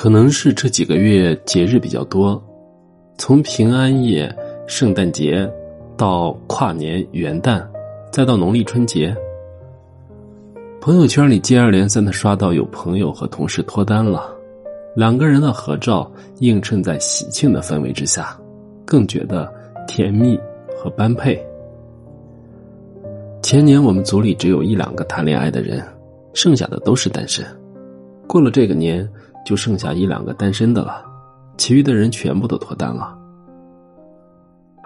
可能是这几个月节日比较多，从平安夜、圣诞节到跨年、元旦，再到农历春节，朋友圈里接二连三的刷到有朋友和同事脱单了，两个人的合照映衬在喜庆的氛围之下，更觉得甜蜜和般配。前年我们组里只有一两个谈恋爱的人，剩下的都是单身。过了这个年。就剩下一两个单身的了，其余的人全部都脱单了。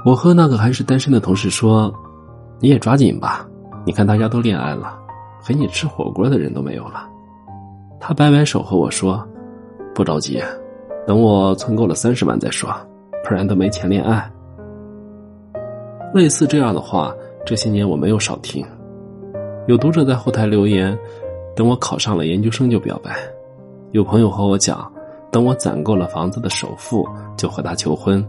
我和那个还是单身的同事说：“你也抓紧吧，你看大家都恋爱了，陪你吃火锅的人都没有了。”他摆摆手和我说：“不着急，等我存够了三十万再说，不然都没钱恋爱。”类似这样的话，这些年我没有少听。有读者在后台留言：“等我考上了研究生就表白。”有朋友和我讲，等我攒够了房子的首付，就和他求婚。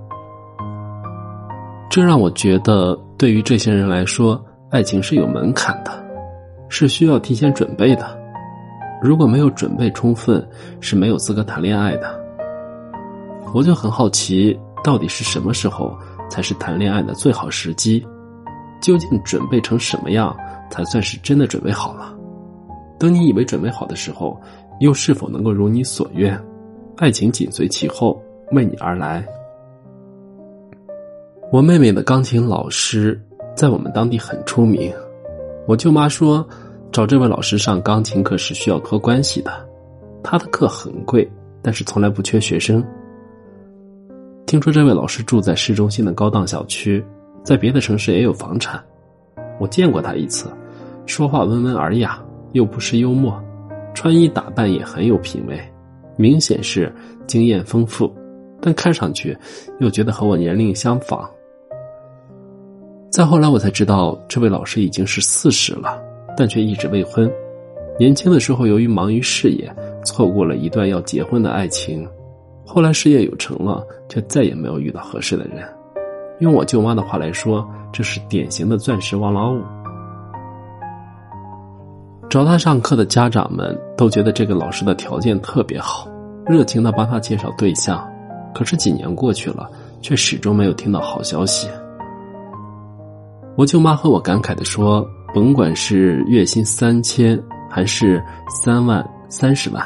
这让我觉得，对于这些人来说，爱情是有门槛的，是需要提前准备的。如果没有准备充分，是没有资格谈恋爱的。我就很好奇，到底是什么时候才是谈恋爱的最好时机？究竟准备成什么样，才算是真的准备好了？等你以为准备好的时候。又是否能够如你所愿？爱情紧随其后，为你而来。我妹妹的钢琴老师在我们当地很出名。我舅妈说，找这位老师上钢琴课是需要托关系的。他的课很贵，但是从来不缺学生。听说这位老师住在市中心的高档小区，在别的城市也有房产。我见过他一次，说话温文尔雅，又不失幽默。穿衣打扮也很有品味，明显是经验丰富，但看上去又觉得和我年龄相仿。再后来我才知道，这位老师已经是四十了，但却一直未婚。年轻的时候由于忙于事业，错过了一段要结婚的爱情。后来事业有成了，却再也没有遇到合适的人。用我舅妈的话来说，这是典型的钻石王老五。找他上课的家长们都觉得这个老师的条件特别好，热情的帮他介绍对象。可是几年过去了，却始终没有听到好消息。我舅妈和我感慨的说：“甭管是月薪三千，还是三万、三十万，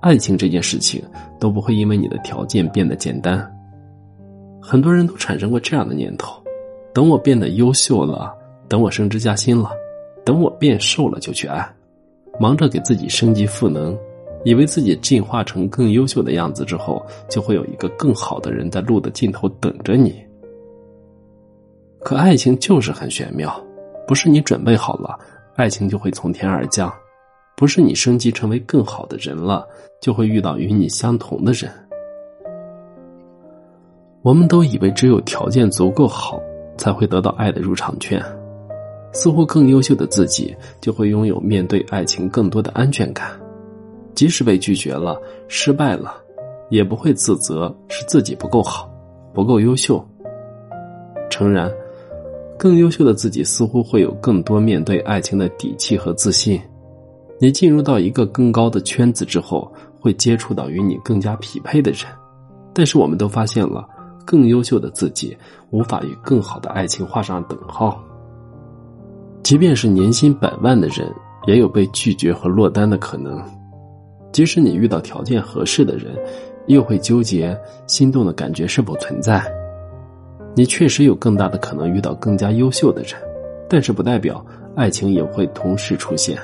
爱情这件事情都不会因为你的条件变得简单。”很多人都产生过这样的念头：等我变得优秀了，等我升职加薪了。等我变瘦了就去爱，忙着给自己升级赋能，以为自己进化成更优秀的样子之后，就会有一个更好的人在路的尽头等着你。可爱情就是很玄妙，不是你准备好了，爱情就会从天而降；不是你升级成为更好的人了，就会遇到与你相同的人。我们都以为只有条件足够好，才会得到爱的入场券。似乎更优秀的自己就会拥有面对爱情更多的安全感，即使被拒绝了、失败了，也不会自责是自己不够好、不够优秀。诚然，更优秀的自己似乎会有更多面对爱情的底气和自信。你进入到一个更高的圈子之后，会接触到与你更加匹配的人，但是我们都发现了，更优秀的自己无法与更好的爱情画上等号。即便是年薪百万的人，也有被拒绝和落单的可能。即使你遇到条件合适的人，又会纠结心动的感觉是否存在。你确实有更大的可能遇到更加优秀的人，但是不代表爱情也会同时出现。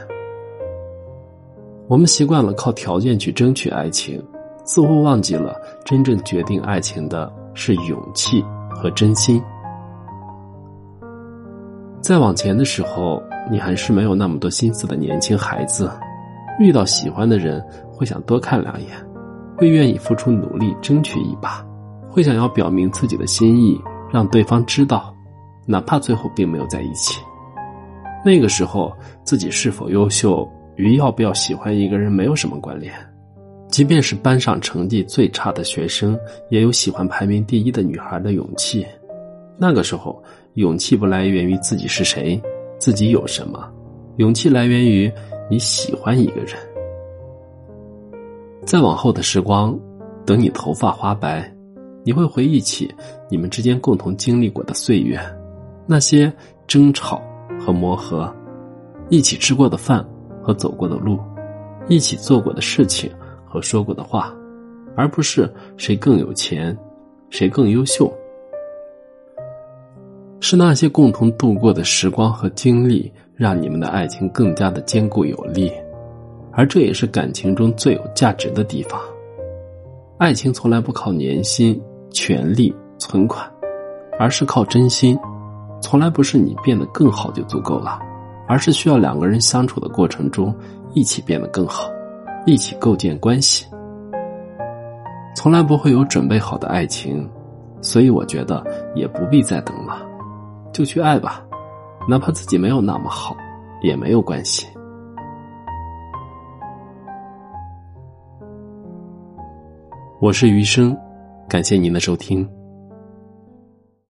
我们习惯了靠条件去争取爱情，似乎忘记了真正决定爱情的是勇气和真心。再往前的时候，你还是没有那么多心思的年轻孩子，遇到喜欢的人会想多看两眼，会愿意付出努力争取一把，会想要表明自己的心意，让对方知道，哪怕最后并没有在一起。那个时候，自己是否优秀与要不要喜欢一个人没有什么关联，即便是班上成绩最差的学生，也有喜欢排名第一的女孩的勇气。那个时候。勇气不来源于自己是谁，自己有什么，勇气来源于你喜欢一个人。再往后的时光，等你头发花白，你会回忆起你们之间共同经历过的岁月，那些争吵和磨合，一起吃过的饭和走过的路，一起做过的事情和说过的话，而不是谁更有钱，谁更优秀。是那些共同度过的时光和经历，让你们的爱情更加的坚固有力，而这也是感情中最有价值的地方。爱情从来不靠年薪、权力、存款，而是靠真心。从来不是你变得更好就足够了，而是需要两个人相处的过程中一起变得更好，一起构建关系。从来不会有准备好的爱情，所以我觉得也不必再等了。就去爱吧，哪怕自己没有那么好，也没有关系。我是余生，感谢您的收听。